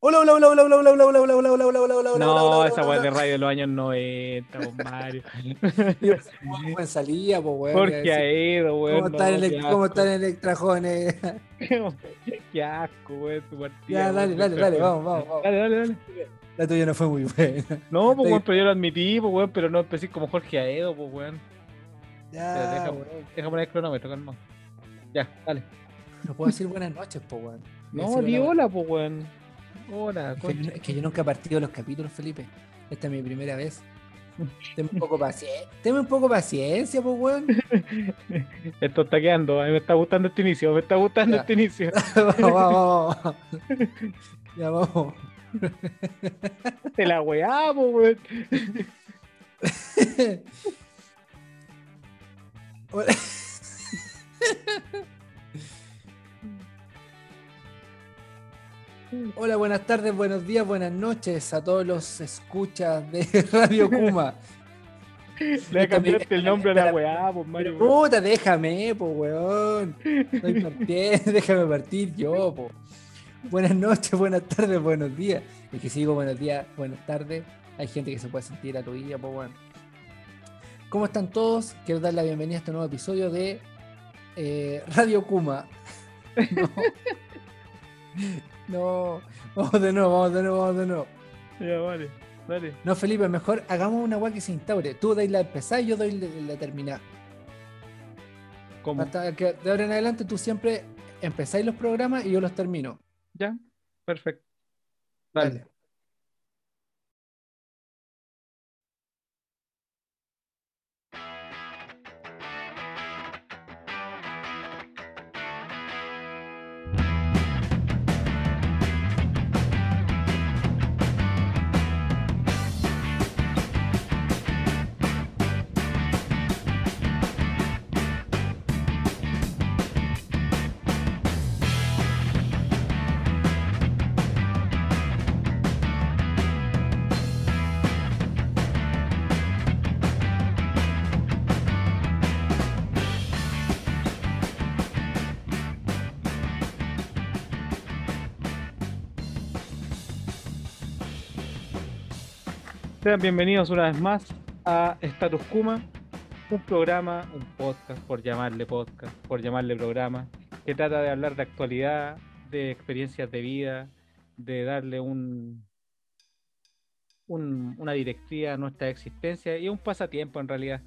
Hola, hola, hola, hola, hola, hola, hola, hola, hola, hola, hola, hola, hola, hola, hola, No, esa weá de radio de los años 90, con Mario. Buen salía, po, weón. Jorge Aedo, weón. ¿Cómo están no, el, qué asco. weón, tu partida. Ya, dale, dale, dale, vamos, vamos. Dale, dale, dale. La tuya no fue muy buena. No, pues weón, pero yo lo admití, pues weón, pero no empecé como Jorge Aedo, pues weón. Ya, weón. Deja poner el cronómetro, calma. Ya, dale. No puedo decir buenas noches, po, weón. No, di hola, hola, pues weón. Hola, Es que, yo, concha. es que yo nunca he partido los capítulos, Felipe. Esta es mi primera vez. Tenme un poco paciencia. Tenme un poco paciencia, pues, weón. Esto está quedando, a mí me está gustando este inicio, me está gustando Ya. este inicio. vamos, vamos, vamos. Ya vamos. Te la weá, pues weón. Hola. Buenas tardes, buenos días, buenas noches a todos los escuchas de Radio Kuma. Le cambiaste el nombre a la weá, pues Mario. Puta, déjame, po, weón. Estoy partiendo, déjame partir yo, po. Buenas noches, buenas tardes, buenos días. Y que sigo buenos días, buenas tardes. Hay gente que se puede sentir a tu día, po, weón. ¿Cómo están todos? Quiero dar la bienvenida a este nuevo episodio de eh, Radio Kuma. No. No, vamos de nuevo, vamos de nuevo, vamos de nuevo. Ya, vale, dale. No, Felipe, mejor hagamos una weá que se instaure. Tú dais la empezada y yo doy la, la terminada. ¿Cómo? Hasta que de ahora en adelante tú siempre empezáis los programas y yo los termino. Ya, perfecto. Dale. Dale. Sean bienvenidos una vez más a Status Kuma, un programa, un podcast, por llamarle podcast, por llamarle programa, que trata de hablar de actualidad, de experiencias de vida, de darle un, un- una directiva a nuestra existencia y un pasatiempo en realidad.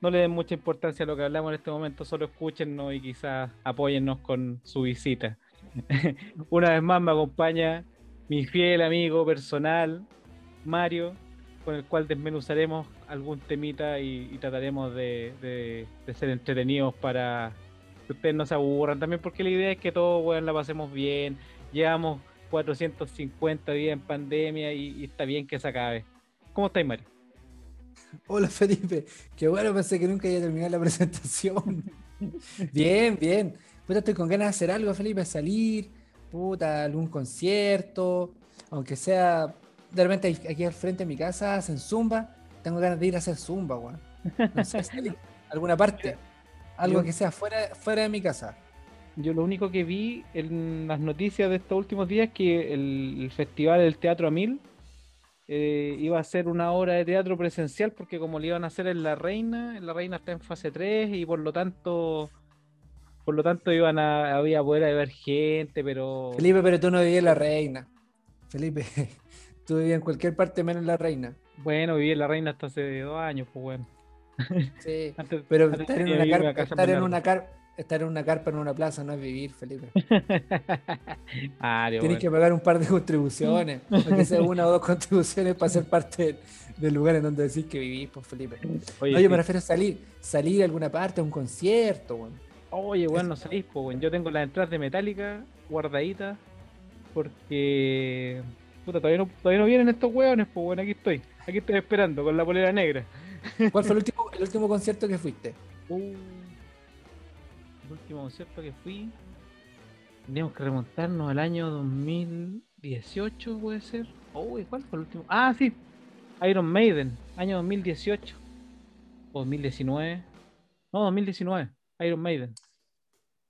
No le den mucha importancia a lo que hablamos en este momento, solo escúchennos y quizás apóyennos con su visita. Una vez más me acompaña mi fiel amigo personal, Mario, con el cual desmenuzaremos algún temita y, trataremos de, ser entretenidos para que ustedes no se aburran también, porque la idea es que todos weón, la pasemos bien. Llevamos 450 días en pandemia y, y está bien que se acabe. ¿Cómo estáis, Mario? Hola Felipe, qué bueno, pensé que nunca iba a terminar la presentación. bien, bien. Puta, estoy con ganas de hacer algo, Felipe, salir, puta, algún concierto, aunque sea, de repente aquí al frente de mi casa hacen zumba, tengo ganas de ir a hacer zumba, weón. No sé, salir alguna parte, algo que sea fuera, fuera de mi casa. Yo lo único que vi en las noticias de estos últimos días es que el, el festival del Teatro a Mil eh, iba a ser una obra de teatro presencial porque como le iban a hacer en La Reina, La Reina está en fase 3 y por lo tanto por lo tanto iban a había poder haber gente, pero Felipe, pero tú no vivías en La Reina. Felipe, tú vivías en cualquier parte menos en La Reina. bueno, viví en La Reina hasta hace dos años, pues bueno. Sí. Antes- Pero antes estar en, una carpa, estar, en una car- estar en una carpa en una plaza no es vivir, Felipe. Ah, Tienes que pagar un par de contribuciones, aunque sea una o dos contribuciones para ser parte del, del lugar en donde decís que vivís, pues Felipe. Oye, no, yo sí. me refiero a salir, salir a alguna parte, a un concierto, weón. Oye, bueno, no sabéis, pues, weón. Yo tengo las entradas de Metallica guardaditas porque. Puta, todavía no, todavía no vienen estos hueones, pues, bueno, aquí estoy. Aquí estoy esperando con la polera negra. ¿Cuál fue el último, el último concierto que fuiste? Uh, el último concierto que fui. Teníamos que remontarnos al año 2018, puede ser. Uy, ¿cuál fue el último? Ah, sí. Iron Maiden, año 2018. O 2019. No, 2019. Iron Maiden.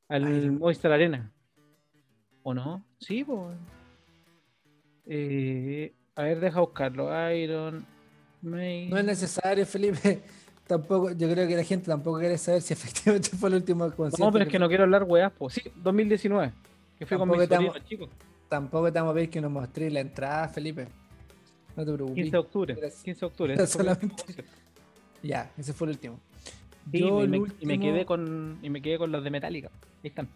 Al Iron- Movistar Arena. ¿O no? Sí, pues. Eh, a ver, deja buscarlo. Iron Maiden. No es necesario, Felipe. Tampoco, yo creo que la gente tampoco quiere saber si efectivamente fue el último concierto. No, pero es que no quiero hablar weas, pues. Sí, 2019. Que fue con mis estamos- sobrinos, chicos. Tampoco te vamos a pedir que nos mostréis la entrada, Felipe. No te preocupes. 15 de octubre. Era- 15 de octubre. solamente-. Ya, ese fue el último. Sí, Yo y, el me, y me último- quedé con y me quedé con los de Metallica. Ahí están.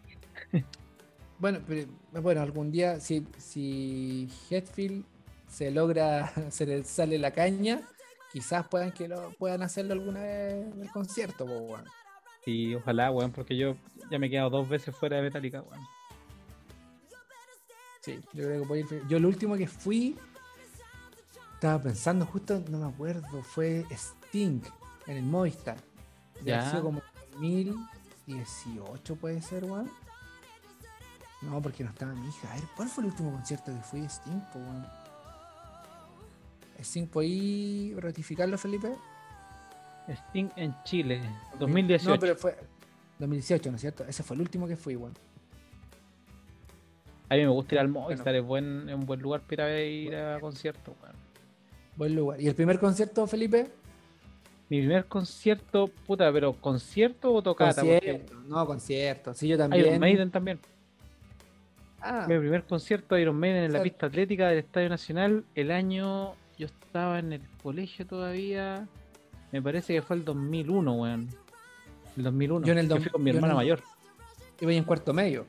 Bueno, pero, bueno, algún día, si, si Hetfield se logra, se le sale la caña, quizás puedan que lo puedan hacerlo alguna vez en el concierto, weón. Y ojalá, weón, porque yo ya me he quedado dos veces fuera de Metallica, weón. Sí, yo creo que puede ir. Yo el último que fui, estaba pensando justo, no me acuerdo, fue Sting en el Movistar. Ya. Ya. sido como 2018 puede ser, weón. No, porque no estaba mi hija. A ver, ¿cuál fue el último concierto que fui de Sting, weón? Sting, ¿podí ratificarlo, Felipe? Sting en Chile, 2018. No, pero fue 2018, ¿no es cierto? Ese fue el último que fui, weón. A mí me gusta ir al Movistar, es, buen, es un buen lugar para ir a conciertos, weón. Buen lugar. ¿Y el primer concierto, Felipe? Mi primer concierto, puta, pero ¿concierto o tocata? Porque Concierto. No, concierto. Sí, yo también. Iron Maiden también. Ah, Mi primer concierto de Iron Maiden en la pista atlética del Estadio Nacional, el año yo estaba en el colegio todavía, me parece que fue el 2001, weón. El 2001. Yo en el dom- fui con mi yo hermana el- mayor. iba ahí en cuarto medio.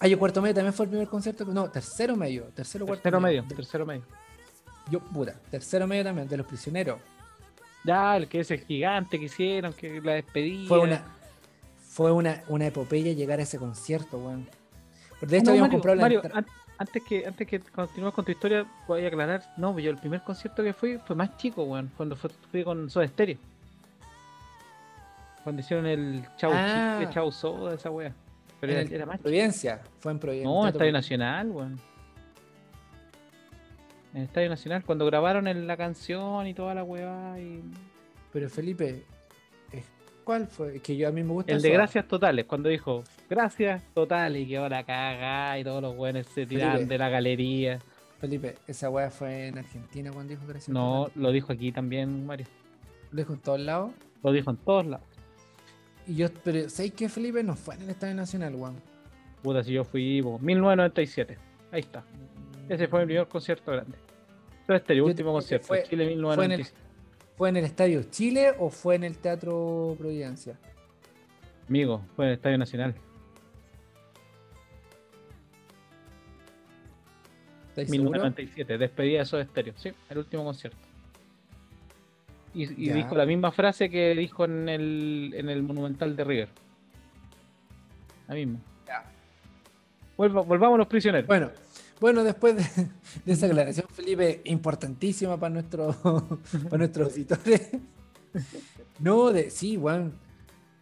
Ah, yo cuarto medio también fue el primer concierto. No, tercero medio. Tercero, cuarto Tercero medio, tercero medio. Yo, puta, tercero medio también, de los prisioneros. Ya, el que es el gigante que hicieron, que la despedida. Fue una fue una, una epopeya llegar a ese concierto, weón. De hecho, No, habíamos Mario, comprado la Mario, antes que antes que continúes con tu historia, voy a aclarar. No, yo el primer concierto que fui fue más chico, weón. Cuando fue- fui con Soda Stereo. Cuando hicieron el Chau Ah. Chicle, Chau Soda, esa wea. Pero en era, era más chico. Providencia. Fue en Providencia. No, Estadio Nacional, weón. En el Estadio Nacional, cuando grabaron el- la canción y toda la weá. Y... Pero Felipe, ¿cuál fue? Que yo a mí me gusta El de. Gracias Totales, cuando dijo Gracias Totales y quedó la caga y todos los weones se Felipe. de la galería. Felipe, esa weá fue en Argentina cuando dijo Gracias. No, lo dijo aquí también, Mario. Lo dijo en todos lados. Lo dijo en todos lados. Y yo, pero ¿sabes qué, Felipe? No fue en el Estadio Nacional, weón. Puta, si yo fui po, 1997. Ahí está. Ese fue mi primer concierto grande. Todo este último que concierto. fue- Chile fue en el- 1997. ¿Fue en el Estadio Chile o fue en el Teatro Providencia? Amigo, fue en el Estadio Nacional. ¿Estáis seguros? 1997. Despedida de Soda Estéreo. Sí, el último concierto. Y, dijo la misma frase que dijo en el, en el Monumental de River. La misma. Ya. Volvamos a los prisioneros. Bueno, bueno, después de, esa aclaración, Felipe, importantísima para, nuestro, para nuestros auditores. No, de, sí, weón.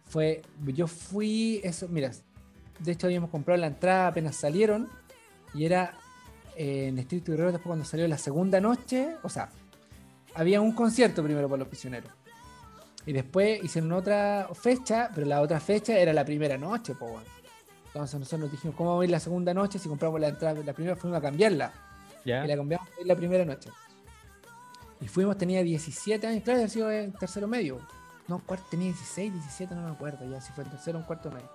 Fue, yo fui, eso, mira, de hecho habíamos comprado la entrada apenas salieron y era eh, en Street Guerrero después cuando salió la segunda noche, o sea, había un concierto primero para los prisioneros. Y después hicieron otra fecha, pero la otra fecha era la primera noche, pues, weón. Entonces nosotros nos dijimos, ¿cómo vamos a ir la segunda noche si compramos la entrada? La primera fuimos a cambiarla. ya. Y la cambiamos ir la primera noche. Y fuimos, tenía 17 años, claro, había sido en tercero medio. No, cuarto, tenía 16, 17, no me acuerdo ya, si fue en tercero o en cuarto medio.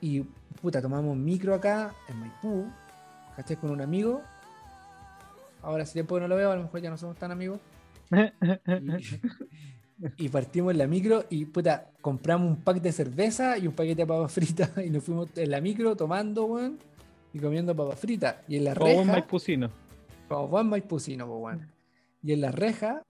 Y puta, tomamos micro acá en Maipú, ¿cachai? Con un amigo. Ahora hace tiempo que no lo veo, a lo mejor ya no somos tan amigos. Y, y partimos en la micro y puta, compramos un pack de cerveza y un paquete de papas fritas y nos fuimos en la micro tomando, weón, y comiendo papas fritas. Y en la Como buen reja, maipucino. como buen maipusino, po, weón. Y en la reja,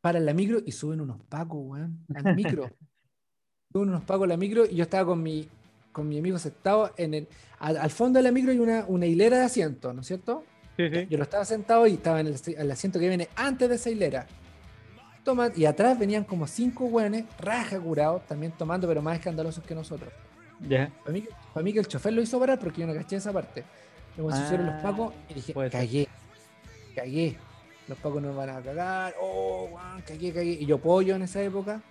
paran la micro y suben unos pacos, weón, al micro. suben unos pacos a la micro y yo estaba con mi, con mi amigo sentado en el, al, al fondo de la micro hay una, una hilera de asientos, ¿no es cierto? Sí, sí. Yo lo estaba sentado y estaba en el, el asiento que viene antes de esa hilera. Y atrás venían como cinco hueones, raja curados, también tomando, pero más escandalosos que nosotros. Ya. Para mí, para mí que el chofer lo hizo parar porque yo no caché esa parte. Luego se hicieron los Ah, pacos y dije, cagué, cagué. Los pacos nos van a cagar, oh, weón, cagué, cagué. Y yo pollo en esa época.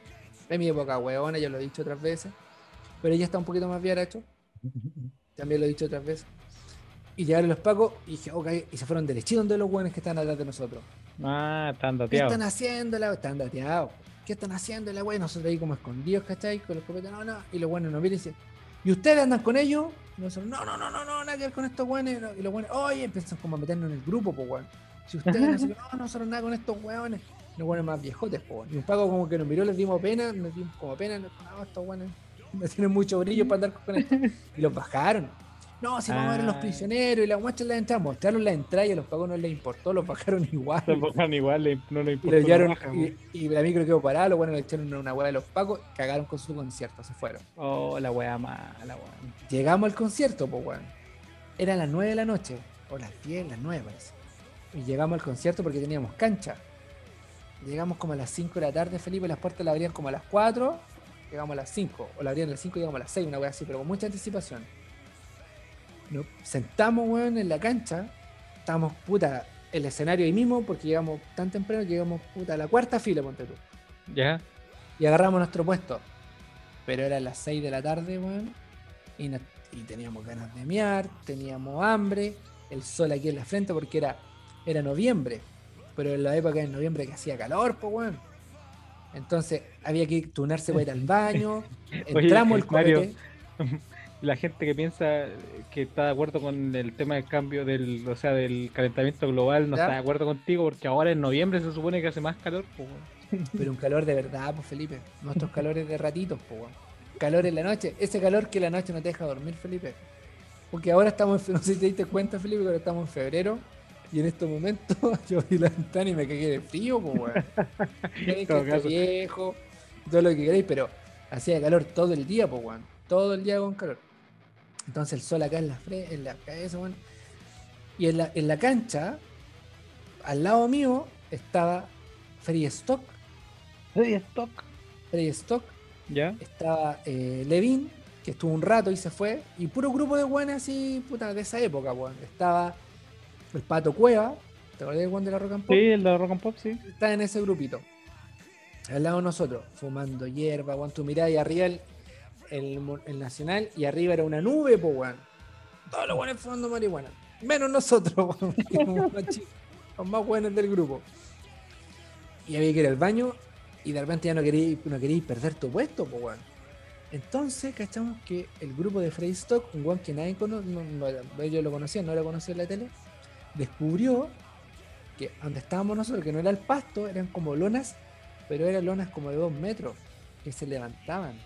En mi época, huevona, ya lo he dicho otras veces. Pero ella está un poquito más bien hecho. También lo he dicho otras veces. Y llegaron los pacos y dije, ok, y se fueron derechito donde los weones que están atrás de nosotros. Ah, están ¿Qué dateados. están haciendo la Están dateados. ¿Qué están haciendo la wea? Nosotros ahí como escondidos, ¿cachai? Con los copetes, no, no. Y los buenos nos miran y dicen, ¿y ustedes andan con ellos? Y nosotros, no, no, no, no, no, nada que ver con estos weones. Y los buenos, oye, empiezan como a meternos en el grupo, pues weón. Si ustedes no, qué, no, nosotros nada con estos weones. Los buenos más viejotes, pues weón. Y un paco como que nos miró, les dimos pena, nos dimos como pena, no, estos weones no tienen mucho brillo para andar con esto. Y los bajaron. No, si vamos a ver a los Ah. prisioneros y la muestra la entrada, mostraron la entrada y a los pagos no les importó, los bajaron igual. Se pongan igual, no le Y importa. lo llevaron, raja, y, y la micro quedó parada, los buenos le echaron una hueá de los pacos, cagaron con su concierto, se fueron. Oh, la wea mala, weón. Llegamos al concierto, pues weón. Eran las 9 de la noche, o las 10, las 9 parece. Y llegamos al concierto porque teníamos cancha. Llegamos como a las 5 de la tarde, Felipe, las puertas la abrían como a las 4, llegamos a las 5, o la abrían a las 5 y llegamos a las 6, una hueá así, pero con mucha anticipación. Nos sentamos, weón, en la cancha, estábamos, puta, el escenario ahí mismo, porque llegamos tan temprano que llegamos, puta, a la cuarta fila, ponte tú. ¿Ya? y agarramos nuestro puesto. Pero eran las 6 de la tarde, weón. Y, no- y teníamos ganas de mear, teníamos hambre, el sol aquí en la frente porque era, era noviembre. Pero en la época de noviembre que hacía calor, pues weón. Entonces había que turnarse para ir al baño. Oye, Entramos el Mario, copete. La gente que piensa que está de acuerdo con el tema del cambio del, o sea, del calentamiento global no ¿Ya? está de acuerdo contigo porque ahora en noviembre se supone que hace más calor, pues. Pero un calor de verdad, pues Felipe. Nuestros calores de ratitos, pues. Calor en la noche. Ese calor que la noche no te deja dormir, Felipe. Porque ahora estamos, no sé si te diste cuenta, Felipe, que ahora estamos en febrero. Y en estos momentos yo vi la ventana y me cagué de frío, pues weón. Que viejo, todo lo que queréis, pero hacía calor todo el día, pues weón. Todo el día con calor. Entonces el sol acá en la, fre- en la cabeza, weón. Y en la, en la cancha, al lado mío, estaba Free Stock. Hey, stock. Free Stock ¿Ya? estaba eh, Levin, que estuvo un rato y se fue, y puro grupo de buenas así, puta, de esa época, weón. Estaba el Pato Cueva, ¿te acordás del weón de la Rock and Pop? Sí, el de Rock and Pop, sí. Está en ese grupito. Al lado de nosotros, fumando hierba, weón. Tú mirás y arriba el, el, Nacional y arriba era una nube, pues, weón. Todos los weones fumando marihuana. Menos nosotros, Los más buenos del grupo. Y había que ir al baño y de repente ya no queréis no queréis perder tu puesto, pues, weón. Entonces, cachamos que el grupo de Frey Stock, un weón que nadie conoce, no, ellos lo conocían, no lo conocía en la tele, descubrió que donde estábamos nosotros, que no era el pasto, eran como lonas, pero eran lonas como de dos metros, que se levantaban.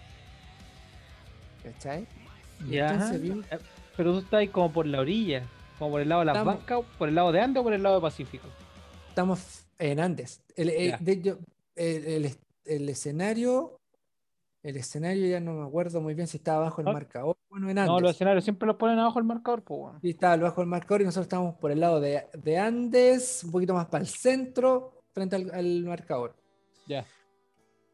¿Cachai? Ya. entonces Eh, Pero tú estás ahí como por la orilla, como por el lado de las Estamos- bancas, por el lado de Andes o por el lado de Pacífico. estamos en Andes. El, de el- el es- el escenario, el escenario ya no me acuerdo muy bien si estaba bajo el Ah. marcador. Bueno, en No, Andes. los escenarios siempre los ponen abajo el marcador, pues, weón. Sí, estaba bajo el marcador y nosotros estábamos por el lado de, de Andes, un poquito más para el centro, frente al, al marcador. Ya.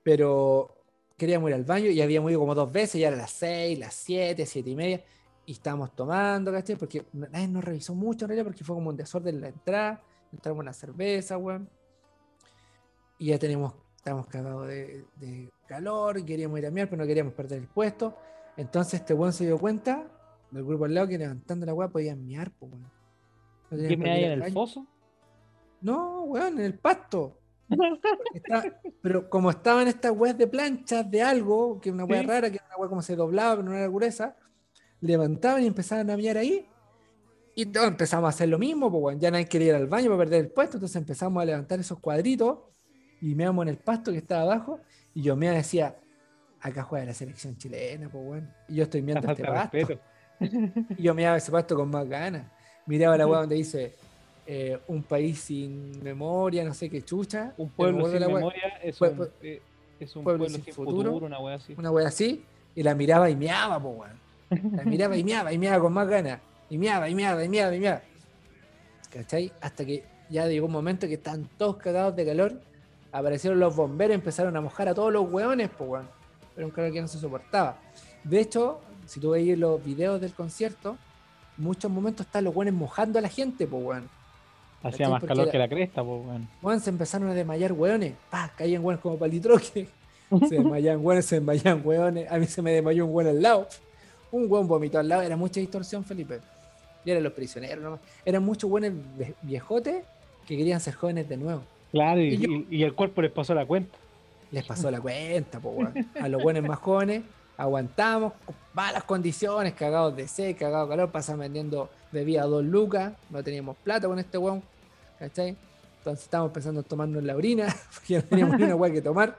Pero queríamos ir al baño y habíamos ido como dos veces, ya eran las seis, las siete, siete y media, y estábamos tomando, ¿cachai? Porque nadie nos revisó mucho en realidad, porque fue como un desorden en la entrada, entramos una cerveza, weón. Y ya tenemos, estábamos cagados de, de calor, y queríamos ir a miar, pero no queríamos perder el puesto. Entonces este weón se dio cuenta del grupo al lado que levantando la weá podían miar, pues weón. No ¿Qué me en el baño. foso? No, weón, en el pasto. Está- pero como estaban estas weas de planchas de algo, que una wea Sí. rara, que una wea como se doblaba, pero no era gruesa, levantaban y empezaban a mirar ahí. Y todos empezamos a hacer lo mismo, pues weón, ya nadie quería ir al baño para perder el puesto, entonces empezamos a levantar esos cuadritos y meamos en el pasto que estaba abajo. Y yo me decía, acá juega la selección chilena, pues weón. Y yo estoy mirando este pasto. respeto. Y yo miraba ese pasto con más ganas. Miraba la weá donde dice eh, un país sin memoria, no sé qué chucha. Un pueblo sin memoria es Pue- un, pue- eh, es un pueblo pueblo, sin sin futuro. futuro, una wea así. Una weá así. Y la miraba y meaba, po weón. La miraba y meaba y meaba con más ganas. Y meaba y meaba y meaba y meaba. ¿Cachai? Hasta que ya llegó un momento que estaban todos cagados de calor. Aparecieron los bomberos y empezaron a mojar a todos los weones, po weón. Pero un calor que no se soportaba. De hecho, si tú veis los videos del concierto, muchos momentos están los weones mojando a la gente, po weón. Hacía más calor que la cresta, pues, weón. Se empezaron a desmayar weones. Pa, caían weones como palitroque. Se desmayaban weones, se desmayaban weones. A mí se me desmayó un weón al lado. Un weón vomitó al lado. Era mucha distorsión, Felipe. Y eran los prisioneros nomás. Eran muchos vie- viejotes que querían ser jóvenes de nuevo. Claro, y, Y yo- y- y el cuerpo les pasó la cuenta. Les pasó la cuenta, po, weón. A los buenos más jóvenes, aguantamos, malas condiciones, cagados de sed, cagados de calor, pasan vendiendo bebida a dos lucas, no teníamos plata con este weón, ¿cachai? Entonces estábamos pensando en tomarnos la orina, porque no teníamos ni una weá que tomar,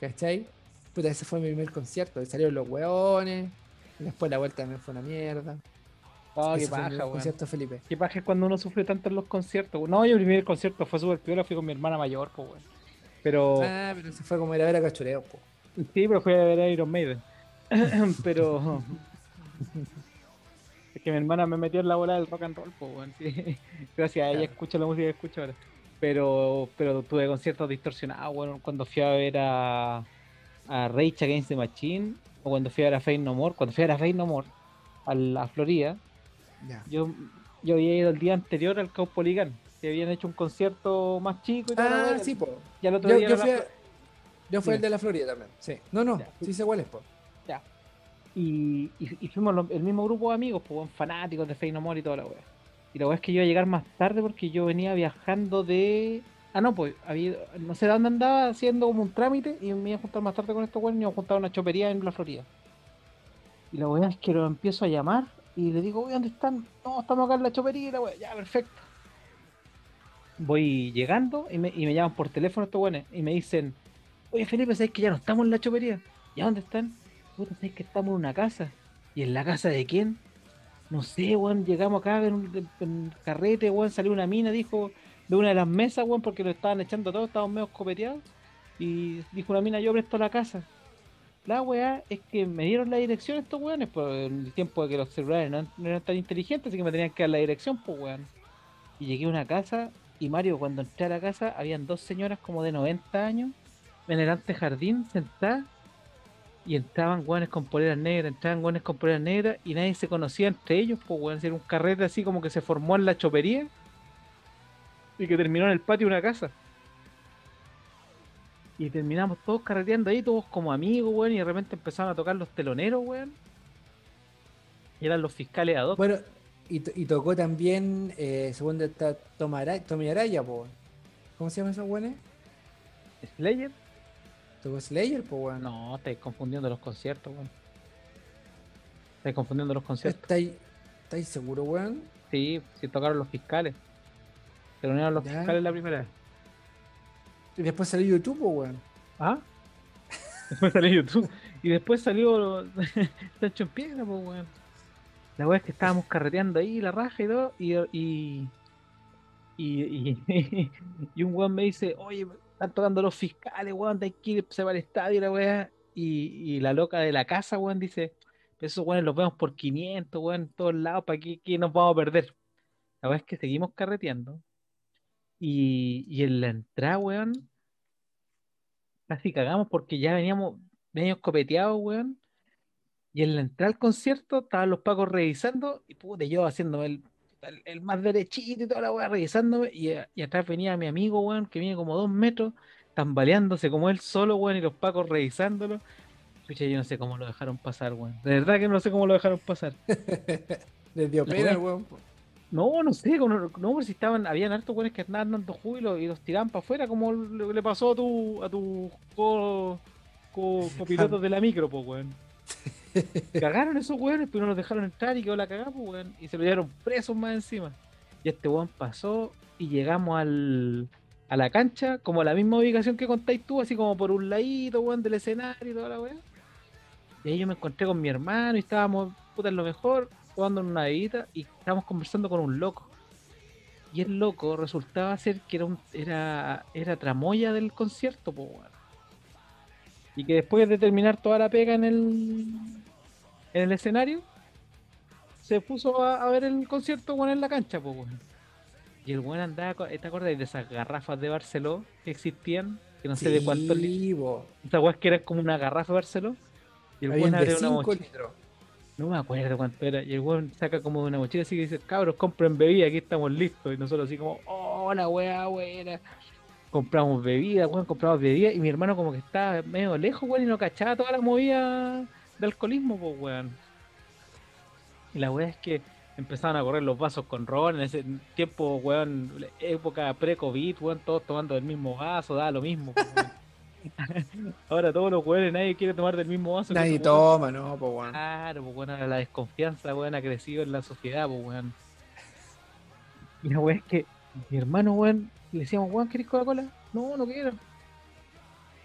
¿cachai? Puta, ese fue mi primer concierto, y salieron los weones, y después la vuelta también fue una mierda. Oh, qué paja, concierto, Felipe. Qué paja es cuando uno sufre tanto en los conciertos. No, yo el primer concierto fue súper piola, fui con mi hermana mayor, pues, weón. Pero, Ah, pero se fue como ir a ver a Cachureo, po. sí, pero fui a ver a Iron Maiden. pero, es que mi hermana me metió en la bola del rock and roll, pues, weón. sí. Gracias a ella Claro. escucho la música que escucho ahora. Pero, pero tuve conciertos distorsionados, bueno, cuando fui a ver a, a Rage Against the Machine, o cuando fui a ver a Fate No More, cuando fui a ver a Fate No More, a la Florida, Ya. yo, yo había ido el día anterior al Caupolicán, que habían hecho un concierto más chico y todo. Ah, sí, po. Y al otro Yo, yo fui, a- yo fui el de la Florida también. Sí. No, no, Ya. sí sé cuál es, po. Ya. Y, fuimos el mismo grupo de amigos, pues, fanáticos de Fey No More y toda la wea. Y la wea es que yo iba a llegar más tarde porque yo venía viajando de. Ah, no, pues, había, no sé de dónde andaba haciendo como un trámite y me iba a juntar más tarde con estos weones y me iba a juntar a una chopería en la Florida. Y la wea es que lo empiezo a llamar y le digo, oye, ¿dónde están? No, estamos acá en la chopería y la wea, ya, perfecto. Voy llegando y me, y me llaman por teléfono estos weones y me dicen, oye Felipe, ¿sabes que ya no estamos en la chopería? ¿Ya dónde están? Puta, ¿sabes que estamos en una casa? ¿Y en la casa de quién? No sé, weón, llegamos acá en un carrete, weón, salió una mina, dijo, de una de las mesas, weón, porque lo estaban echando todos, estábamos medio copeteados. Y dijo una mina, yo presto la casa. La weá es que me dieron la dirección estos weones, por el tiempo de que los celulares no, no eran tan inteligentes, así que me tenían que dar la dirección, pues weón. Y llegué a una casa, y Mario, cuando entré a la casa, habían dos señoras como de 90 años, en el antejardín, sentadas, y entraban weones con poleras negras, entraban weones con poleras negras, y nadie se conocía entre ellos, pues weón, era un carrete así como que se formó en la chopería, y que terminó en el patio de una casa. Y terminamos todos carreteando ahí, todos como amigos, weón, y de repente empezaron a tocar los teloneros, weón. Y eran los fiscales a dos. Bueno, y, y tocó también, eh, según está Tommy Araya. ¿Cómo se llaman esos weones? Slayer. Tocó Slayer, po, weón. No, estáis confundiendo los conciertos, weón. Estáis confundiendo los conciertos. ¿Estáis estáis seguros, weón? Sí, sí tocaron los fiscales. Telonearon los Ya. fiscales la primera vez. Y después salió YouTube, po, weón. ¿Ah? Después salió YouTube. Y después salió Sancho en Piedra, pues, weón. La weá es que estábamos carreteando ahí, la raja y todo, y, y, y, y, y un weón me dice, oye, están tocando los fiscales, weón, hay que irse para el estadio, la weá. Y, la loca de la casa, weón, dice, esos weones los vemos por 500, weón, en todos lados, ¿para qué, qué nos vamos a perder? La weá es que seguimos carreteando. Y, en la entrada, weón, casi cagamos porque ya veníamos medio copeteados, weón. Y en la entrada al concierto estaban los pacos revisando y puta, yo haciéndome el, el, el más derechito y toda la weá, revisándome. Y, a- y atrás venía mi amigo, weón, que viene como dos metros, tambaleándose como él solo, weón, y los pacos revisándolo. Pucha, yo no sé cómo lo dejaron pasar, weón. De verdad que no sé cómo lo dejaron pasar. Les dio pena, weón. No, no sé, no, no, si estaban, habían hartos weones que andaban dando júbilo y los tiraban para afuera, como le, le pasó a tu, a tu co, co- copilotos de la micro, pues, weón. Cagaron esos weones, pero no los dejaron entrar y quedó la cagada, pues, weón. Y se lo llevaron presos más encima. Y este weón pasó y llegamos al, a la cancha, como a la misma ubicación que contáis tú, así como por un ladito, weón, del escenario y toda la weón. Y ahí yo me encontré con mi hermano y estábamos, puta, en lo mejor, jugando en una bebida y estábamos conversando con un loco. Y el loco resultaba ser que era un, era, era tramoya del concierto, pues weón. Y que después de terminar toda la pega en el en el escenario, se puso a, a ver el concierto weón, en la cancha, pues weón. Y el weón andaba, ¿te acuerdas de esas garrafas de Barceló que existían? Que no sé de cuántos litros. Sí. Esas weas que eran como una garrafa de Barceló. Y el de abre una 5 mochila. litros. No me acuerdo cuánto era. Y el weón saca como de una mochila así que dice, cabros, compren bebida, aquí estamos listos. Y nosotros así como, oh, la weá buena. Compramos bebida, weón, compramos bebida. Y mi hermano como que estaba medio lejos, weón, y no cachaba toda la movida de alcoholismo, pues, weón. Y la weá es que empezaban a correr los vasos con ron. En ese tiempo, weón, época pre-COVID, weón, todos tomando del mismo vaso, da lo mismo. weón. Ahora todos los weones, nadie quiere tomar del mismo vaso. Nadie weón. toma, no, pues weón. Claro, pues ahora la desconfianza, weón, ha crecido en la sociedad, pues weón. Y la weón es que mi hermano, weón, le decíamos, weón, ¿querés Coca-Cola? No, no quiero.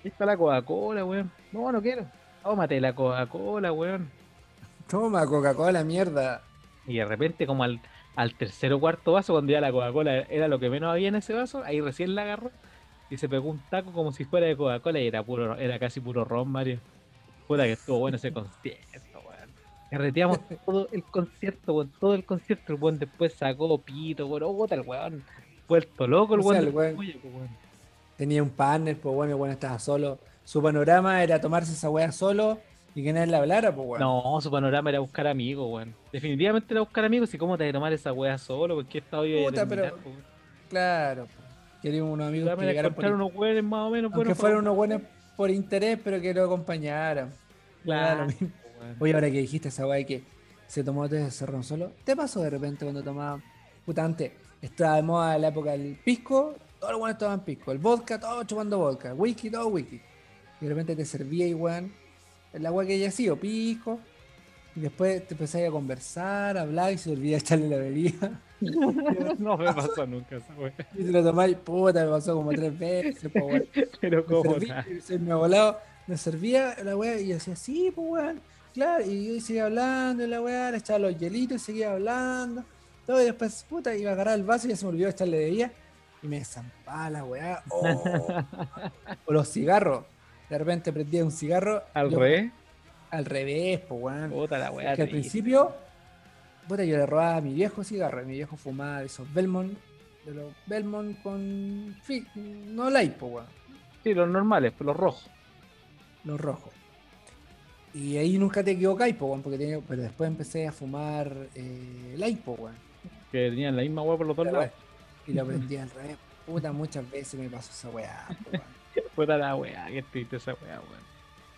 Está la Coca-Cola, weón. No, no quiero. Tómate la Coca-Cola, weón. Toma Coca-Cola, mierda. Y de repente, como al, al tercer o cuarto vaso, cuando ya la Coca-Cola era lo que menos había en ese vaso, ahí recién la agarró y se pegó un taco como si fuera de Coca-Cola y era puro, era casi puro ron, Mario. Puta que estuvo bueno ese concierto, weón. Carreteamos todo el concierto, weón, todo el concierto. El weón después sacó pito, weón. Oh, puta, el weón. Puerto loco el O sea, weón. el weón. Tenía un partner, pues bueno, el weón estaba solo. Su panorama era tomarse esa weá solo y que nadie le hablara, pues weón. No, su panorama era buscar amigos, weón. Definitivamente era buscar amigos y cómo te a tomar esa weá solo, porque estado iba a Puta, pero- pues. Claro. Queríamos unos amigos Dame que llegaran por unos weones más o menos Aunque buenos fueran para- unos buenos por interés, pero que lo acompañaran. Claro, weón. Oye, ahora que dijiste esa weá de que se tomó ese cerrón solo, ¿te pasó de repente cuando tomaba? Puta, antes estaba de moda la época del pisco, todos los buenos tomaban pisco, el vodka, todos chupando vodka, whisky, todo whisky. Y de repente te servía igual el agua que haya sido, pisco. Y después te empezás a conversar, a hablar y se te olvida echarle la bebida. no me pasó nunca esa weá. Y te lo tomás y puta, me pasó como tres veces, po, weón. Pero como se me volado, me servía la weá y yo decía, sí, pues weón, claro, y yo seguía hablando y la weá, le echaba los hielitos y seguía hablando, todo, y después, puta, iba a agarrar el vaso y ya se me olvidó echarle ella y me zampaba la weá, oh. o los cigarros, de repente prendía un cigarro, Al yo- revés. al revés, pues weón, Puta la weá. que al principio, puta, yo le robaba a mi viejo cigarro, y mi viejo fumaba de esos Belmont, de los Belmont con, no light, pues weón. Sí, los normales, pues, los rojos. los rojos. Y ahí nunca te equivocáis, po, weón, porque tenía, pero después empecé a fumar eh, light, po, weón. Que tenían la misma weá por los dos La lados. Y lo aprendí al revés. Puta, muchas veces me pasó esa weá, po, weón. Puta la weá, qué triste esa weá, weón.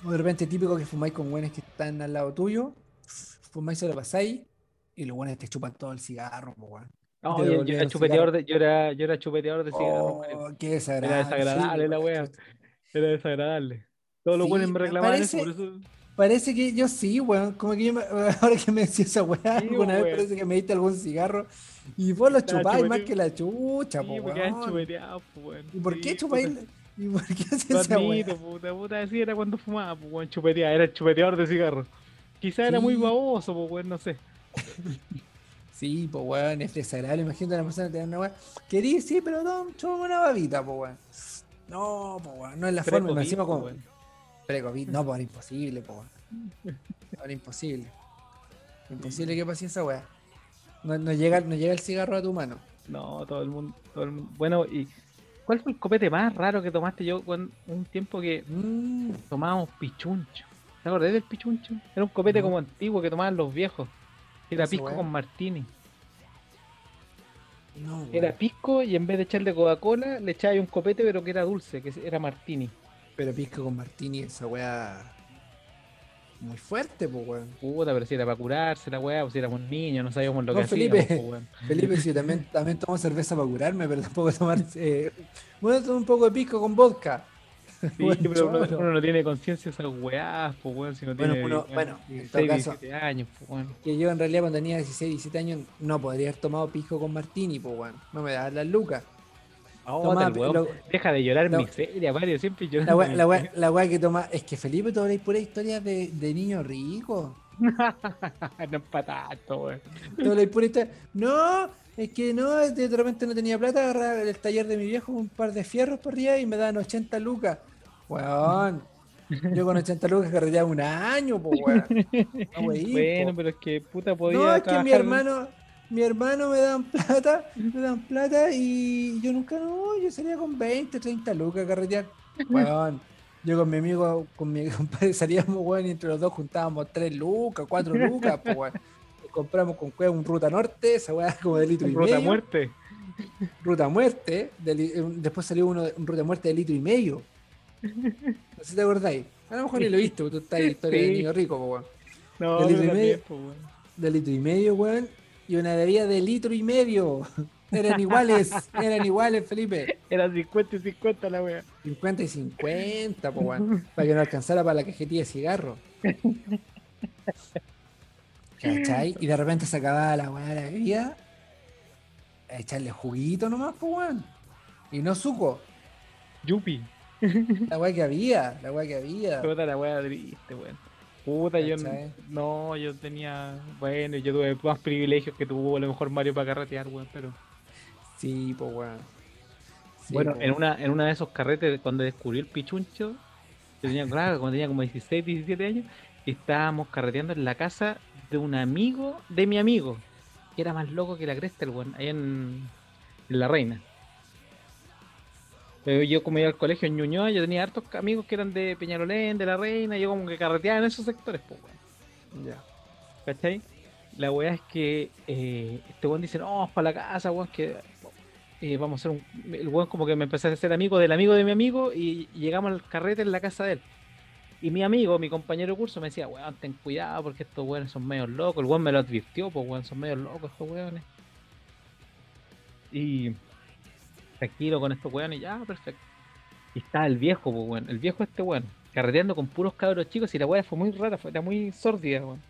O de repente típico que fumáis con weones que están al lado tuyo, fumáis se lo pasáis, y los weones te chupan todo el cigarro, weón. No, yo, era chupeteador de, yo era, yo era chupeteador de cigarros. Oh, qué desagradable. Era desagradable sí, la wea. Era desagradable. Todos los buenos me reclamaban parece- eso, por eso. Parece que yo sí, weón. Como que yo me- ahora que me decía esa weá, Sí, alguna vez parece que me diste algún cigarro y vos lo chupáis más chupeteado. que la chucha, po, weón. chupeteados, pues, weón. ¿Y por qué chupáis? ¿Y por qué haces Lo esa weá? puta, puta, así era cuando fumaba, pues, weón, chupeteaba, era el chupeteador de cigarros. Quizá era muy baboso, pues, weón, no sé. Sí, pues weón, es desagradable. Imagínate a una persona tener una weá. Querí, sí, pero no, chúpame una babita, pues weón. No, pues weón, no es la forma. y Pre-COVID, Encima pues, weón. pre-COVID, no, pues era imposible, pues weón. Era imposible. Imposible que pase esa weá. No, no llega, no llega el cigarro a tu mano. No, todo el mundo, todo el mundo. Bueno, y ¿cuál fue el copete más raro que tomaste yo con un tiempo que Mm, tomábamos pichuncho? ¿Te acordás del pichuncho? Era un copete No. como antiguo que tomaban los viejos. Era pisco con martini. no. Era pisco y en vez de echarle Coca-Cola le echaba un copete pero que era dulce, que era martini. Pero pisco con martini, esa weá. Muy fuerte, pues weón. Puta, pero si era para curarse la weá, pues si éramos niños, no sabíamos lo No, que Felipe. hacíamos, weón. Felipe, sí, también, también tomo cerveza para curarme, pero tampoco tomar. Eh, bueno, tomo un poco de pisco con vodka. Sí, pero uno, no tiene conciencia de esas weás, pues weón, si no Bueno, tiene uno- bueno, en 16, todo caso- 17 años, pues weón. Que yo en realidad cuando tenía 16, 17 años no podría haber tomado pisco con martini, pues weón. No me daban las lucas. Oh, tal lo- Deja de llorar lo- miseria, Mario, siempre La llorando. la, weá, la weá que toma. Es que Felipe, tú habláis pura historia de, de niño rico. no es para tanto, weón. No, es que no, de repente no tenía plata, agarraba el taller de mi viejo un par de fierros por arriba y me daban 80 lucas. Weón. Yo con 80 lucas carreteaba un año, pues weón. No, weí, Bueno, po. pero es que puta podía No, es que mi hermano, mi hermano me dan plata, me dan plata y yo nunca no, yo salía con 20, 30 lucas a carretear. Weón, yo con mi amigo, con mi compadre salíamos, weón, y entre los dos juntábamos 3 lucas, 4 lucas, pues weón. Compramos con cueva un ruta norte, esa weá como de litro y Ruta medio. muerte. Ruta muerte, de li- un- después salió uno, un ruta muerte de litro y medio. No sé si te acordáis. A lo mejor ni lo viste, porque tú estás en historia de niño rico, pues weón. No, De litro y medio. po, weón. de litro y medio, weón. Y una bebida de litro y medio. Eran iguales, eran iguales, Felipe. Era 50 y 50 la wea. 50 y 50, po, weón. Para que no alcanzara para la cajetilla de cigarro. ¿Cachai? Y de repente se acababa la weá de la bebida. A echarle juguito nomás, po, weón. Y no suco. Yupi. La weá que había, la weá que había. Puta la wea triste, weón. Puta, yo no, yo tenía, bueno, yo tuve más privilegios que tuvo a lo mejor Mario para carretear, weón, pero Sí, po, weón. Sí, bueno, po. en una, en una de esos carretes cuando descubrí el pichuncho, yo tenía, claro, cuando tenía como 16, 17 años, y estábamos carreteando en la casa de un amigo de mi amigo, que era más loco que la cresta, el weón, allá en, en La Reina. Pero yo como iba al colegio en Ñuñoa, yo tenía hartos amigos que eran de Peñarolén, de La Reina, yo como que carreteaba en esos sectores, pues, weón. Ya. ¿Cachai? La weá es que eh, este weón dice, no, vamos para la casa, weón, que eh, vamos a hacer un... El weón como que me empecé a ser amigo del amigo de mi amigo y llegamos al carrete en la casa de él. Y mi amigo, mi compañero de curso, me decía, weón, ten cuidado porque estos weones son medios locos. El weón me lo advirtió, pues weón, son medios locos estos weones. Y tranquilo con estos weones, ya, perfecto. Y estaba el viejo, pues weón, el viejo este weón, carreteando con puros cabros chicos y la weá fue muy rara, fue, era muy sórdida, weón.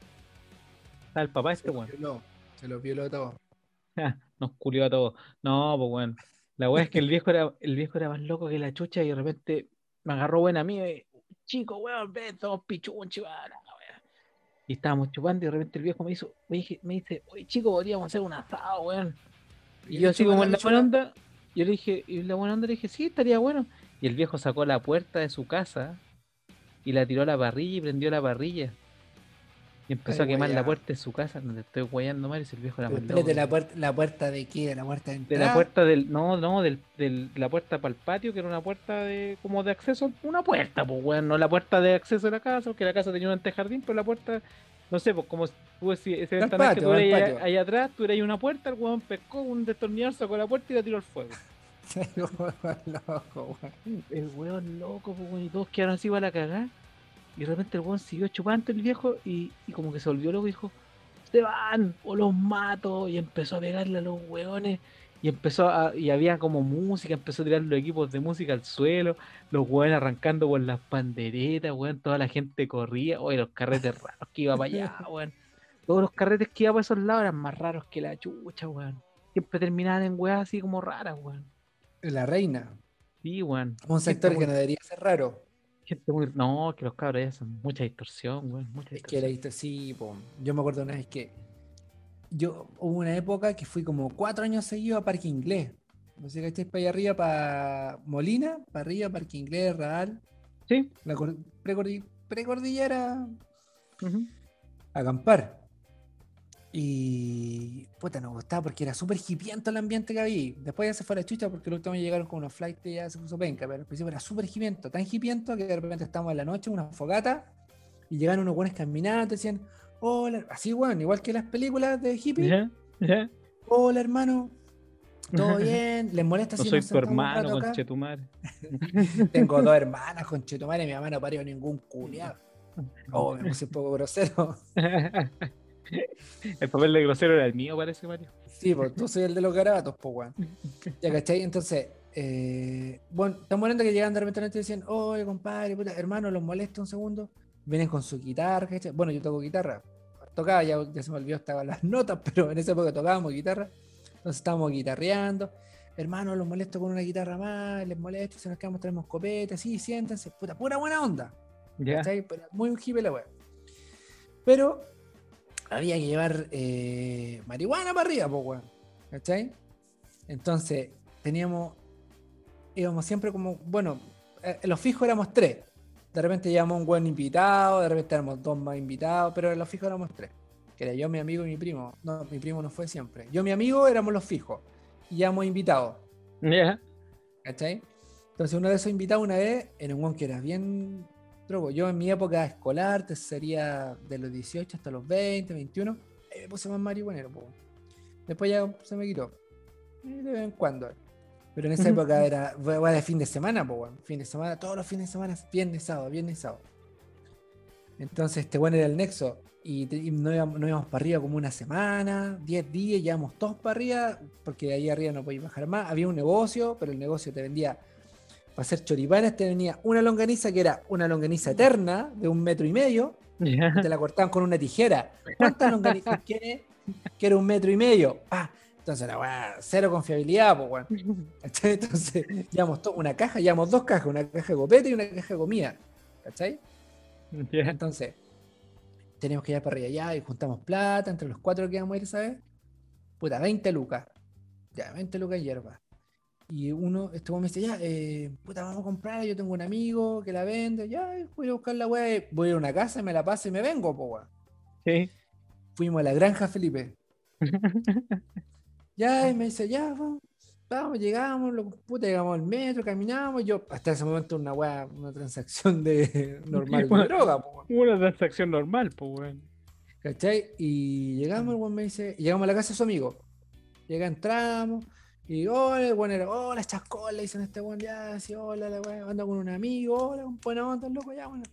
Estaba el papá este weón. Se lo violó todo. Ja, Nos culió a todos. No, pues bueno. La weá es que el viejo era, el viejo era más loco que la chucha y de repente me agarró buena amiga y chico, weón, ven, somos weón, weá". Y estábamos chupando y de repente el viejo me hizo, me, dije- me dice, oye chico, podríamos hacer un asado, weón. Y yo así como en la buena onda, yo le dije, y la buena onda le dije, sí, estaría bueno. Y el viejo sacó la puerta de su casa y la tiró a la parrilla y prendió la parrilla. Y empezó Ay, a quemar la puerta de su casa, donde estoy guayando mal y el viejo loco espérate, que- la puerta, ¿la puerta de qué? ¿De la puerta de de entrada? la puerta del. No, no, del, del- de la puerta para el patio, que era una puerta de como de acceso. Una puerta, pues, weón. No la puerta de acceso de la casa, porque la casa tenía un antejardín, pero la puerta. No sé, pues como tú ese, ese Al ventanal que tú eres ahí atrás, tú eres ahí una puerta, el weón pescó un destornillador, sacó la puerta y la tiró al fuego. Loco, weón. El weón loco, pues, weón, y todos quedaron así para la cagada. Y de repente el weón siguió chupando el viejo y, y como que se volvió loco y dijo, se van o los mato. Y empezó a pegarle a los weones. Y empezó a, y había como música, empezó a tirar los equipos de música al suelo, los weones arrancando por las panderetas, weón, toda la gente corría, oye, los carretes raros que iba para allá, weón. Todos los carretes que iba para esos lados eran más raros que la chucha, weón. Siempre terminaban en weas así como raras, weón. La reina. Sí, weón. Un sector Gente que no debería ser raro. Gente muy... No, que los cabros ya son mucha distorsión, weón. Mucha Es que la distorsión. sí, po. yo me acuerdo una vez que yo hubo una época que fui como cuatro años seguidos a Parque Inglés. No sé, ¿cachai? Para allá arriba, para Molina, para arriba, Parque Inglés, Radal, Sí. la cor- precordi- precordillera, a acampar. Y puta, nos gustaba porque era súper hipiento el ambiente que había. Después ya se fue a la chucha porque los últimos llegaron con unos flights y ya se puso penca, pero al principio era súper hipiento, tan hipiento que de repente estábamos en la noche, una fogata, y llegaron unos buenos caminando, decían, hola, así bueno, igual que las películas de hippie, hola hermano, ¿todo bien? ¿Les molesta No si soy nos tu hermano, rato acá?" conchetumare. Tengo dos hermanas, con Chetumare, mi mamá no parió ningún culiado. Oh, me puse un poco grosero. El papel de grosero era el mío, parece, Mario. Sí, pues tú soy el de los garabatos, pues, weón. Ya, ¿cachai? Entonces, eh, bueno, estamos hablando que llegan de repente y dicen, oye, compadre, puta, hermano, los molesta un segundo. Vienen con su guitarra, ¿cachai? Bueno, yo toco guitarra. Tocaba, ya, ya se me olvidó, estaban las notas, pero en esa época tocábamos guitarra. Entonces estábamos guitarreando. Hermano, los molesto con una guitarra más, les molesto, si nos quedamos traemos copetas, sí, siéntense, puta, pura buena onda. Pero muy hippie la wea. Pero había que llevar eh, marihuana para arriba, pues, weón. ¿Cachai? Entonces, teníamos. Íbamos siempre como. Bueno, eh, los fijos éramos tres. De repente llevamos un buen invitado, de repente éramos dos más invitados, pero en los fijos éramos tres. Que era yo, mi amigo y mi primo. No, mi primo no fue siempre. Yo, mi amigo, éramos los fijos. Y llevamos invitados. Ya. ¿Cachai? Entonces uno de esos invitados una vez era un weón que era bien drogo. Yo en mi época escolar, te sería de los 18 hasta los 20, 21, ahí me puse más marihuanero, po. Después ya se me quitó. De vez en cuando. Pero en esa época era weá de fin de semana, po, weón. Fin de semana, todos los fines de semana, viernes, sábado, viernes, sábado. Entonces este bueno era el nexo. Y, te- y no, íbamos, no íbamos para arriba como una semana, 10 días, llevamos todos para arriba, porque ahí arriba no podías bajar más. Había un negocio, pero el negocio te vendía, para hacer choripanes, te venía una longaniza que era una longaniza eterna de un metro y medio, Ya. y te la cortaban con una tijera. ¿Cuántas longanizas quieres? Que era un metro y medio. Ah, entonces la weá, cero confiabilidad, pues weón. ¿Cachai? Entonces, llevamos una caja, llevamos dos cajas, una caja de copete y una caja de comida. ¿Cachai? Entonces, tenemos que ir para arriba ya y juntamos plata entre los cuatro que íbamos a ir, ¿sabes? Puta, 20 lucas. Ya, 20 lucas en hierba. Y uno, este me dice, ya, eh, puta, vamos a comprar, yo tengo un amigo que la vende, ya, voy a buscar la weá, voy a ir a una casa, me la paso y me vengo, po weón. Sí. Fuimos a la granja, Felipe. Ya, y me dice, ya, vamos, vamos, llegamos, lo- puta, llegamos al metro, caminamos, yo, hasta ese momento una weá, una transacción de normal de droga, po. Una transacción normal, pues, weón. ¿Cachai? Y llegamos, el weón me dice, y llegamos a la casa de su amigo. Llega, entramos, y hola, el weón era, hola, chascón, le dicen a este weón, ya, sí, hola, la weá, anda con un amigo, hola, un buena onda, loco, ya, bueno.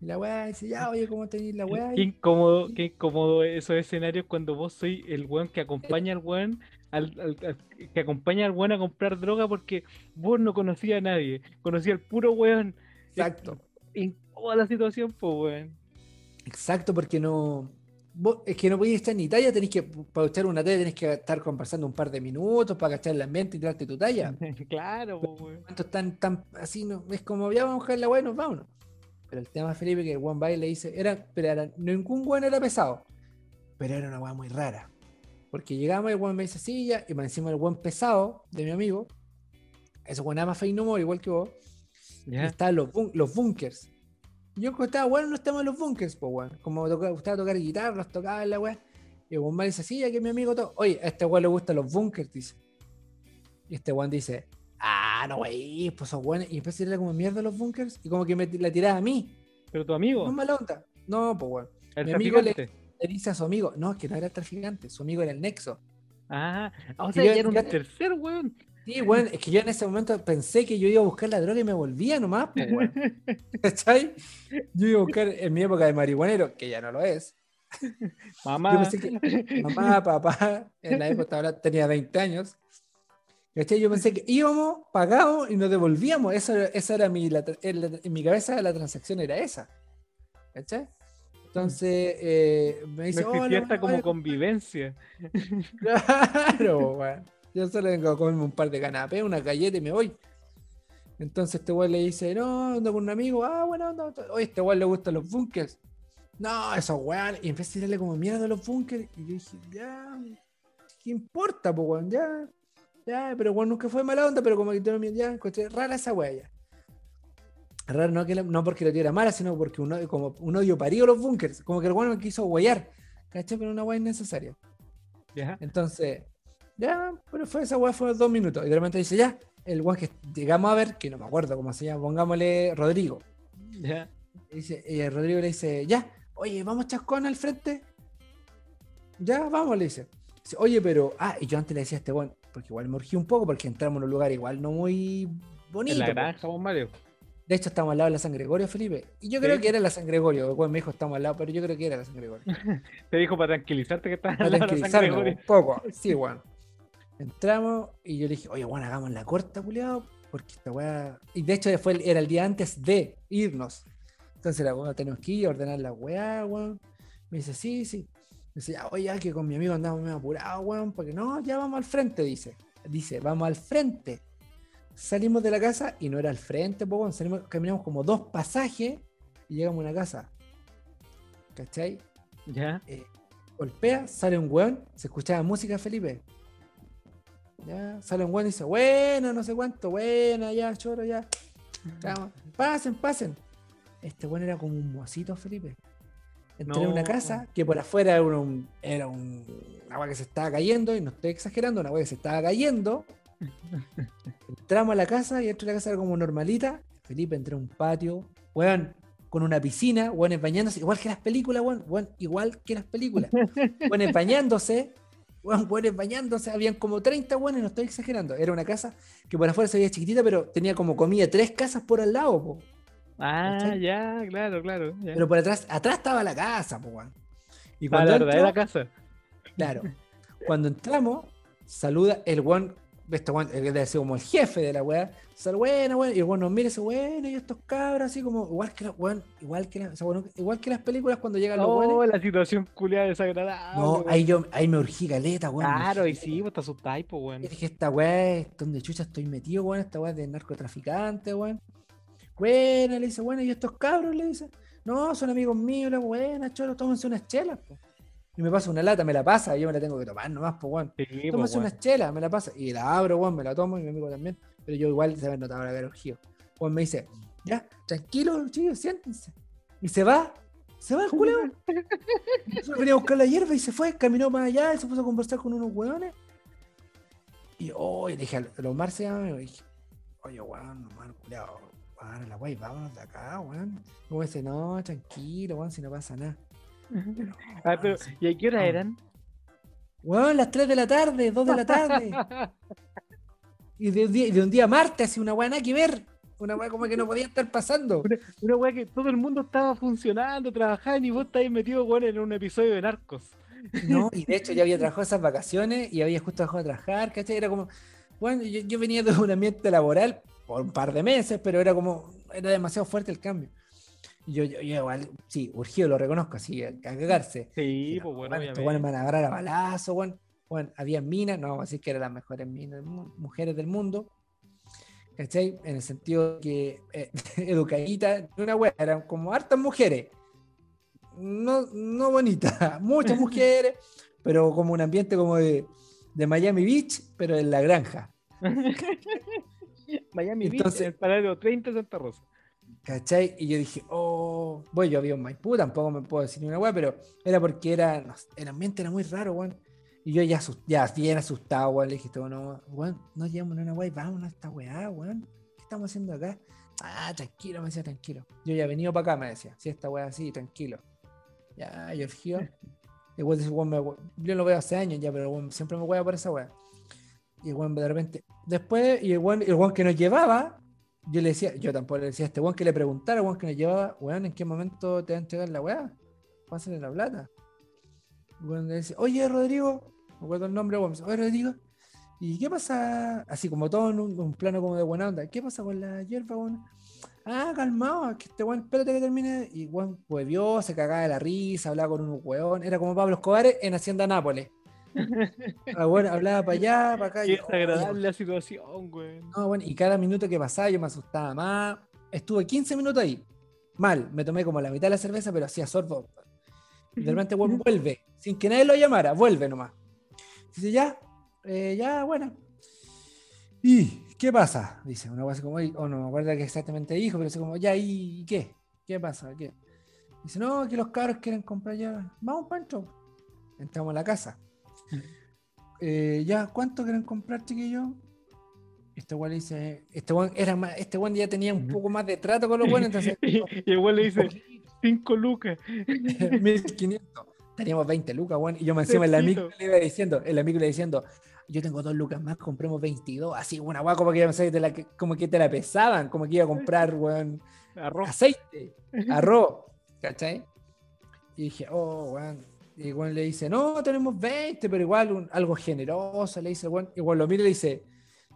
Y la weá dice, ya, oye, ¿cómo tenéis la weá? Qué incómodo, qué incómodo esos escenarios cuando vos sois el weón que acompaña al weón al, al- al- que acompaña al weón a comprar droga porque vos no conocías a nadie, conocía al puro weón. Exacto, Incómoda la situación, pues weón. exacto, porque no. vos- es que no podéis estar ni talla, tenéis que, para echar una talla, tenés que estar conversando un par de minutos para cachar el ambiente y tirarte tu talla. claro, weón. tan, tan así, no, es como ya vamos a buscar la weá y nos vamos. Pero el tema, Felipe, que el one by le dice, era, pero era, ningún weón era pesado, pero era una weá muy rara. Porque llegamos y el weón me dice, ya, y me encima el weón pesado de mi amigo, ese weón ama Fey No More, igual que vos, y Ya. estaban los, bun- los bunkers. Yo cuando estaba, bueno, no estamos en los bunkers, pues weón. Como toca, gustaba tocar guitarra, los tocaba en la weá. Y el weón me dice, ya que mi amigo todo. Oye, a este weón le gustan los bunkers, dice. Y este weón dice, ah, no, wey, pues son buenos. Y empecé a tirarle como mierda a los bunkers y como que me la tiraba a mí. Pero tu amigo, No es mala onda. No, pues weón. el mi amigo le-. Le dice a su amigo, no, que no era el traficante, su amigo era el nexo. Ah, o sea, ya era un tercer weón. Sí, weón, es que yo en ese momento pensé que yo iba a buscar la droga y me volvía nomás, pues weón. ¿Cachai? Yo iba a buscar en mi época de marihuanero, que ya no lo es. Mamá. Yo pensé que mamá, papá, en la época estaba hablando- tenía 20 años. ¿Cachai? Yo pensé que íbamos, pagábamos y nos devolvíamos. Eso, era- esa era mi, la en, en mi cabeza la transacción era esa. ¿Cachai? Entonces eh, me No dice, existía "Hola, esta hola, como hola". convivencia. Claro, weón. Yo solo vengo a comerme un par de canapés, una galleta y me voy. Entonces este weón le dice, no, ando con un amigo, ah, bueno, anda. Oye, este weón le gustan los bunkers. No, esos weón. Y empecé a tirarle como mierda a los bunkers. Y yo dije, ya, ¿qué importa, po, weón? Ya, ya, pero weón nunca fue mala onda, pero como que tengo miedo, ya, encontré rara esa weá ya. Raro, no, que la- no porque la tuviera mala, sino porque uno, como un odio parido a los bunkers. Como que el me quiso huellar. ¿Cachai? Pero una weá innecesaria. Ya. Entonces, ya, pero fue esa weá, fue dos minutos. Y de repente dice, ya, el weón que llegamos a ver, que no me acuerdo cómo se llama, pongámosle Rodrigo. Ya. Y, dice, y el Rodrigo le dice, ya, oye, vamos chascón al frente. Ya, vamos, le dice. Dice, oye, pero, ah, y yo antes le decía a este weón, porque igual me urgí un poco, porque entramos en un lugar igual no muy bonito. En la granja, Mario. De hecho, estamos al lado de la San Gregorio, Felipe. Y yo creo que era la San Gregorio. Weón me dijo, estamos al lado, pero yo creo que era la San Gregorio. Te dijo para tranquilizarte que estás Para al lado de la San Gregorio. un poco. Sí, weón. Entramos y yo le dije, oye, bueno, hagamos la corta, culiado, porque esta weá. Y de hecho, fue el- era el día antes de irnos. Entonces, la weá, tenemos que ir a ordenar la weá, weón. Me dice, sí, sí. Me dice, ya, oye, que con mi amigo andamos medio apurados, weón, porque no, ya vamos al frente, dice. Dice, vamos al frente. Salimos de la casa y no era al frente, po. Salimos, caminamos como dos pasajes y llegamos a una casa. ¿Cachai? Ya. eh, golpea, sale un weón, se escuchaba música, Felipe. Ya, sale un weón y dice, bueno, no sé cuánto, buena, ya, choro, ya. Vamos, Pasen, pasen. Este weón era como un mocito, Felipe. Entré en una casa que por afuera era un, era un agua que se estaba cayendo, y no estoy exagerando, una agua que se estaba cayendo. Entramos a la casa y dentro de la casa era como normalita. Felipe entró a un patio, weón, con una piscina, weones bañándose, igual que las películas, weón, weón, igual que las películas. Weones bañándose, weón, weones bañándose, habían como 30 weones, no estoy exagerando. Era una casa que por afuera se veía chiquitita, pero tenía como comida tres casas por al lado, po. Ah, ¿Cachai? ya, claro, claro. ya. Pero por atrás, atrás estaba la casa, pues, weón. Y Ah, cuando la verdadera casa. Claro. Cuando entramos, saluda el weón, este weón, ser como el jefe de la weá. Sal, buena, weón. Y el weón nos mira y dice, bueno, y estos cabros, así como, igual que los weón, igual que, la- o sea, bueno, igual que las películas cuando llegan los Oh, weones. la situación culiada desagradable. No, weón. ahí yo, ahí me urgí caleta, weón. Claro, y sí, vos te asustáis, pues, weón. Y dije, esta weá es donde chucha estoy metido, weón. Esta weá es de narcotraficante, weón. Buena, le dice, bueno, ¿y estos cabros? Le dice, no, son amigos míos, la buena, choro, tómense unas chelas, po. Y me pasa una lata, me la pasa, y yo me la tengo que tomar nomás, pues, weón. Sí, Tómase weón. unas chelas, me la pasa. Y la abro, weón, me la tomo y mi amigo también. Pero yo igual se me notaba haber urgido. Juan me dice, ya, tranquilo, chicos, siéntense. Y se va, se va el culeo. Nosotros venía a buscar la hierba y se fue, caminó más allá y se puso a conversar con unos weones. Y oh, y le dije, a Omar se llama, y dije, oye, weón, Omar, culeado, weón, la wey, vámonos de acá, weón. Y me dice, no, tranquilo, weón, si no pasa nada. Pero, Ah, pero, sí. ¿y a qué hora no. eran? Weón, las 3 de la tarde, 2 de la tarde. Y de un día, de un día a martes, así una weá nada que ver. Una weá como que no podía estar pasando. Una, una weá que todo el mundo estaba funcionando, trabajando y vos estáis metido, weón, en un episodio de Narcos. No, y de hecho ya había trabajado esas vacaciones y había justo dejado de trabajar, ¿cachai? Era como, bueno, yo, yo venía de un ambiente laboral por un par de meses, pero era como, era demasiado fuerte el cambio. Yo, yo, yo igual, sí, urgido, lo reconozco, así, a, a cagarse. Sí, pues bueno, bueno, obviamente. me van a agarrar a balazo, weón. Bueno, había minas, no vamos a decir que eran las mejores minas, mujeres del mundo. ¿Cachai? En el sentido que eh, educaditas, una wea, eran como hartas mujeres. No, no bonitas, muchas mujeres, pero como un ambiente como de, de Miami Beach, pero en la granja. Miami Beach, Entonces- en el paralelo 30 Santa Rosa. ¿Cachai? Y yo dije, oh, bueno, yo había un Maipú, tampoco me puedo decir ni una weá, pero era porque era, no el ambiente era muy raro, weón. Y yo ya, ya bien asustado, weón, le dije, todo, no, weón, no llevamos una weá y vámonos a esta weá, weón. ¿Qué estamos haciendo acá? Ah, tranquilo, me decía, tranquilo. Yo ya he venido para acá, me decía, si esta weá así, tranquilo. Ya, el Igual ese weón me, yo lo veo hace años ya, pero weón siempre me weá por esa weá. Y el weón de repente, después, y el weón, el weón que nos llevaba, yo le decía, yo tampoco le decía a este weón que le preguntara, weón que nos llevaba, weón, ¿en qué momento te va a entregar la weá? Pásale la plata. Weón le decía, oye Rodrigo, me acuerdo el nombre, weón, me oye Rodrigo, ¿y qué pasa? Así como todo en un, un plano como de buena onda, ¿qué pasa con la hierba, weón? Ah, calmado, que este weón, espérate que termine. Y weón, huevió, se cagaba de la risa, hablaba con un weón, era como Pablo Escobar en Hacienda Nápoles. Ah, bueno, hablaba para allá, para acá. Qué "Oye, desagradable la situación, weón. no, bueno, y cada minuto que pasaba yo me asustaba más. Estuve 15 minutos ahí. Mal, me tomé como la mitad de la cerveza, pero hacía sorbo. De repente weón, vuelve, sin que nadie lo llamara, vuelve nomás. Dice, ya, eh, ya, bueno. ¿Y qué pasa? Dice, una cosa como, o no me acuerdo qué exactamente dijo, pero dice como, ya, ¿y qué? ¿Qué pasa? ¿Qué? Dice, no, que los cabros quieren comprar ya. Vamos, Pancho. Entramos a la casa. Eh, ya, ¿cuánto quieren comprar, chiquillos? Este weón le dice, este weón era más, este weón ya tenía un poco más de trato con los buenos, entonces Y, y el weón le dice, 5 lucas. 1500. Teníamos 20 lucas, weón. Y yo me encima Fresquito. micro le iba diciendo, en la micro le iba diciendo, yo tengo dos lucas más, compremos 22. Así, una weá como que, ya me la- como que te la pesaban, como que iba a comprar, weón, Arroz. aceite, arroz, ¿cachai? Y dije, oh, weón. Y weón le dice, no, tenemos 20, pero igual un- algo generoso, le dice weón. Igual lo mira y le dice,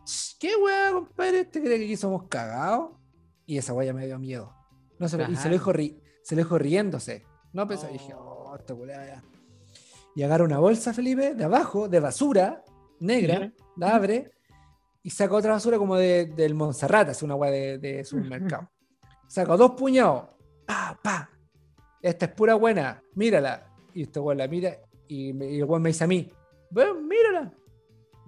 "Ch, ¿qué weón, compadre? ¿Este cree que aquí somos cagados? Y esa weá me dio miedo. No se lo- y se lo dijo, ri- se lo dijo riéndose. No pensé, dije, oh, culiao ya. Y agarra una bolsa, Felipe, de abajo, de basura, negra, la abre y saca otra basura como de, del Montserrat, es una weá de, de supermercado. Saca dos puñados, pa, pa. Esta es pura buena, mírala. Y este weón la mira y, me- y el weón me dice a mí, weón, mírala.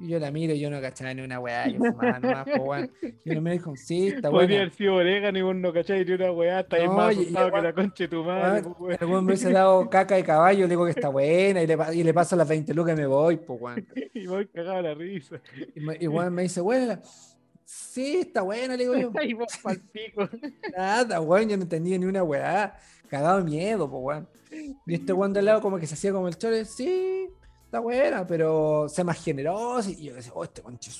Y yo la miro y yo no cachaba ni una weá, yo fumaba nomás, po, weón. Y uno me dijo, sí, está Podría buena. haber sido orégano y vos no cacháis ni una weá, está ahí No, más y asustado que weón- la concha de tu madre, Weón, weón. El weón me hubiese dado caca de caballo, le digo que está buena y le, y le paso las 20 lucas y me voy, pues weón. Y voy cagado la risa. Y, me- y weón me dice, buena. Sí, está buena, le digo yo. Y vos. Nada, weón, yo no entendía ni una weá. Cagado de miedo, pues weón. Y este weón de al lado como que se hacía como el chore, sí, está buena, pero sea más generoso. Y yo decía, oh, este conche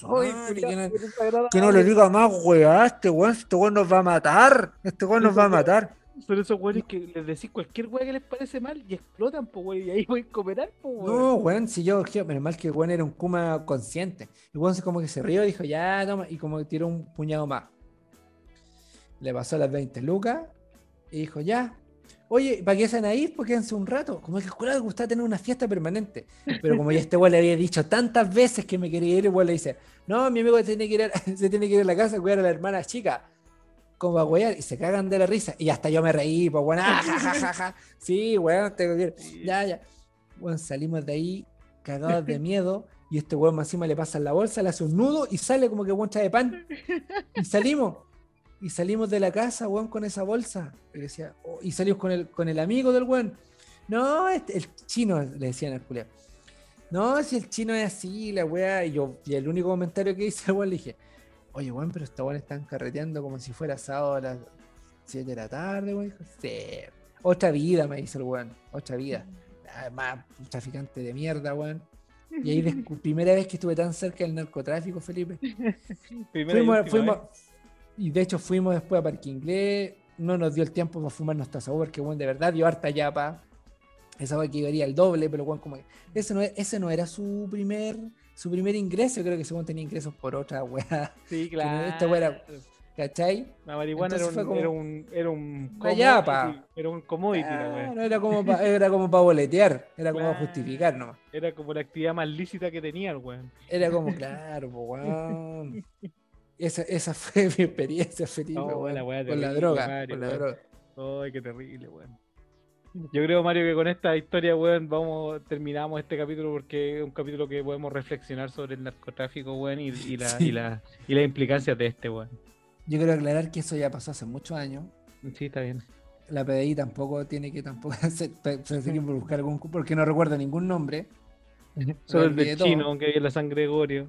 que, no, le diga más, weá, este weón, este weón nos va a matar. Este weón nos va a matar. Son esos weones que les decís cualquier weá que les parece mal y explotan, po, weón. Y ahí voy a cooperar, po, weón. No, weón, si yo, menos mal que el weón era un Kuma consciente. El weón se como que se rió y dijo, ya, toma, y como que tiró un puñado más. Le pasó las 20 lucas y dijo, ya. Oye, ¿para qué se van a ir? Pues quédense un rato. Como que el curado le gustaba tener una fiesta permanente. Pero como ya este weón le había dicho tantas veces que me quería ir, el weón le dice, no, mi amigo se tiene que ir a, se tiene que ir a la casa a cuidar a la hermana chica. Como a wear, y se cagan de la risa. Y hasta yo me reí, pues weón, ah, ja, ja, ja, ja. Sí, weón, tengo que ir. Ya, ya. Bueno, salimos de ahí cagados de miedo y este weón encima le pasa en la bolsa, le hace un nudo y sale como que weón de pan. Y salimos. Y salimos de la casa, weón, con esa bolsa. Y, decía, oh, y salimos con el, con el amigo del weón. No, este- el chino, le decían al Julián. No, si el chino es así, la weá. Y yo, y el único comentario que hice, weón, le dije, oye, weón, pero estos weones están carreteando como si fuera sábado a las 7 de la tarde, weón. Sí. Otra vida, me dice el weón. Otra vida. Además, un traficante de mierda, weón. Y ahí primera vez que estuve tan cerca del narcotráfico, Felipe. Fuimos, fuimos, vez. Y de hecho fuimos después a Parque Inglés. No nos dio el tiempo para fumar nuestra sabor, porque weón, de verdad dio harta yapa. Esa weá que iría el doble, pero weón, como que ese no, e- ese no era su primer, su primer ingreso. Creo que weón tenía ingresos por otra weá. Sí, claro. esta weá era- ¿Cachai? La marihuana era un, fue como- era un, era un commodity. Era un commodity, no era como para era como para boletear, era como para justificar nomás. Era como la actividad más lícita que tenía el weón. Era como, claro, weón. Esa, esa fue mi experiencia, Felipe, la con la droga. Mario, con la weón. droga. Ay, qué terrible, weón. Yo creo, Mario, que con esta historia, weón, vamos, terminamos este capítulo porque es un capítulo que podemos reflexionar sobre el narcotráfico, weón, y, y, la, Sí. y, la, y las implicancias de este, weón. Yo quiero aclarar que eso ya pasó hace muchos años. Sí, está bien. La PDI tampoco tiene que tampoco hacer, perseguir por buscar algún porque no recuerdo ningún nombre. Solo el del todo. chino, que había la San Gregorio.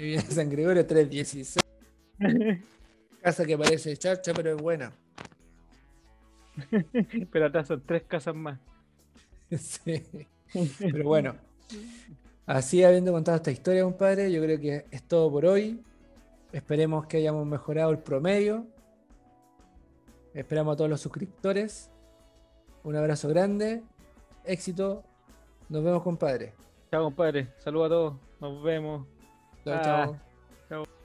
Y viene San Gregorio 316. Casa que parece charcha, pero es buena. Pero atrás son tres casas más. Sí. Pero bueno, así habiendo contado esta historia, compadre, yo creo que es todo por hoy. Esperemos que hayamos mejorado el promedio. Esperamos a todos los suscriptores. Un abrazo grande. Éxito. Nos vemos, compadre. Chao, compadre. Saludos a todos. Nos vemos. Chao, Ah. chao. Chao.